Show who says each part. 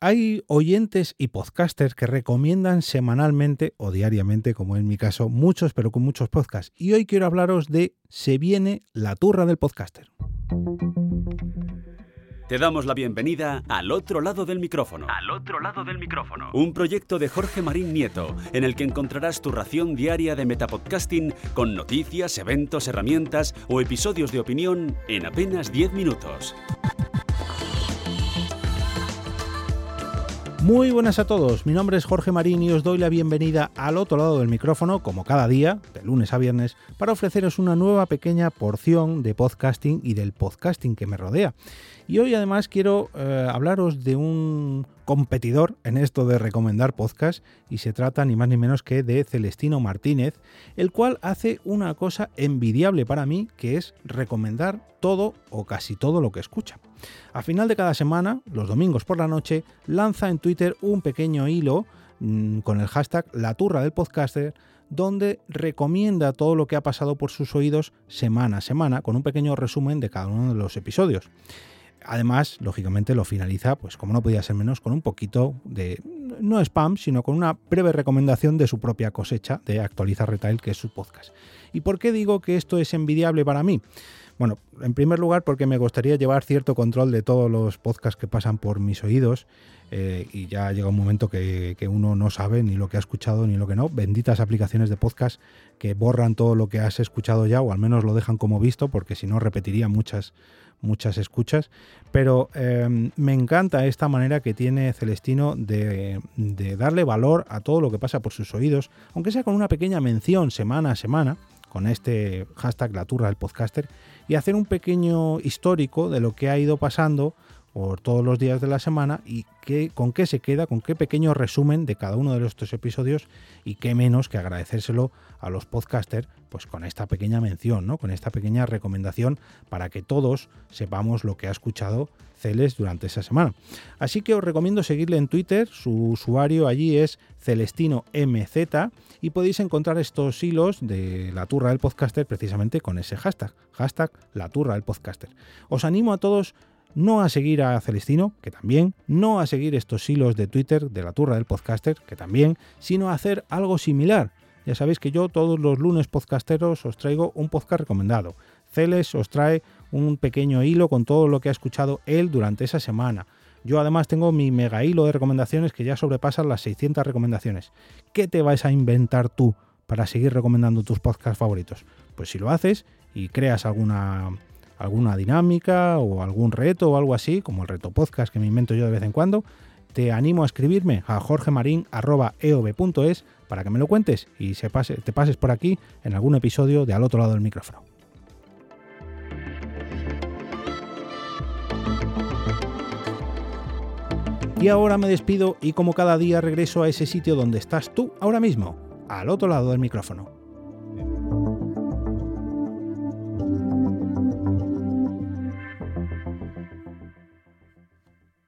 Speaker 1: Hay oyentes y podcasters que recomiendan semanalmente o diariamente, como en mi caso, muchos, pero con muchos podcasts. Y hoy quiero hablaros de Se viene la turra del podcaster.
Speaker 2: Te damos la bienvenida al otro lado del micrófono.
Speaker 3: Al otro lado del micrófono.
Speaker 2: Un proyecto de Jorge Marín Nieto, en el que encontrarás tu ración diaria de metapodcasting con noticias, eventos, herramientas o episodios de opinión en apenas 10 minutos.
Speaker 1: Muy buenas a todos, mi nombre es Jorge Marín y os doy la bienvenida al otro lado del micrófono, como cada día, de lunes a viernes, para ofreceros una nueva pequeña porción de podcasting y del podcasting que me rodea. Y hoy además quiero eh, hablaros de un competidor en esto de recomendar podcast y se trata ni más ni menos que de Celestino Martínez, el cual hace una cosa envidiable para mí que es recomendar todo o casi todo lo que escucha. A final de cada semana, los domingos por la noche, lanza en Twitter un pequeño hilo mm, con el hashtag La Turra del Podcaster donde recomienda todo lo que ha pasado por sus oídos semana a semana, con un pequeño resumen de cada uno de los episodios. Además, lógicamente lo finaliza, pues como no podía ser menos, con un poquito de, no spam, sino con una breve recomendación de su propia cosecha de Actualiza Retail, que es su podcast. ¿Y por qué digo que esto es envidiable para mí? Bueno, en primer lugar porque me gustaría llevar cierto control de todos los podcasts que pasan por mis oídos eh, y ya llega un momento que, que, uno no sabe ni lo que ha escuchado ni lo que no. Benditas aplicaciones de podcast que borran todo lo que has escuchado ya o al menos lo dejan como visto porque si no repetiría muchas muchas escuchas, pero em, me encanta esta manera que tiene Celestino de, de, darle valor a todo lo que pasa por sus oídos, aunque sea con una pequeña mención semana a semana, con este hashtag La Turra del Podcaster, y hacer un pequeño histórico de lo que ha ido pasando por todos los días de la semana y qué, con qué se queda, con qué pequeño resumen de cada uno de estos episodios y qué menos que agradecérselo a los podcasters pues con esta pequeña mención, ¿no? con esta pequeña recomendación para que todos sepamos lo que ha escuchado Celes durante esa semana. Así que os recomiendo seguirle en Twitter, su usuario allí es CelestinoMZ y podéis encontrar estos hilos de la turra del podcaster precisamente con ese hashtag, hashtag la turra del podcaster. Os animo a todos no a seguir a Celestino, que también, no a seguir estos hilos de Twitter de la turra del podcaster, que también, sino a hacer algo similar. Ya sabéis que yo todos los lunes podcasteros os traigo un podcast recomendado. Celes os trae un pequeño hilo con todo lo que ha escuchado él durante esa semana. Yo además tengo mi mega hilo de recomendaciones que ya sobrepasan las 600 recomendaciones. ¿Qué te vas a inventar tú para seguir recomendando tus podcasts favoritos? Pues si lo haces y creas alguna alguna dinámica o algún reto o algo así, como el reto podcast que me invento yo de vez en cuando, te animo a escribirme a jorgemarin.eov.es para que me lo cuentes y se pase, te pases por aquí en algún episodio de al otro lado del micrófono. Y ahora me despido y como cada día regreso a ese sitio donde estás tú ahora mismo, al otro lado del micrófono.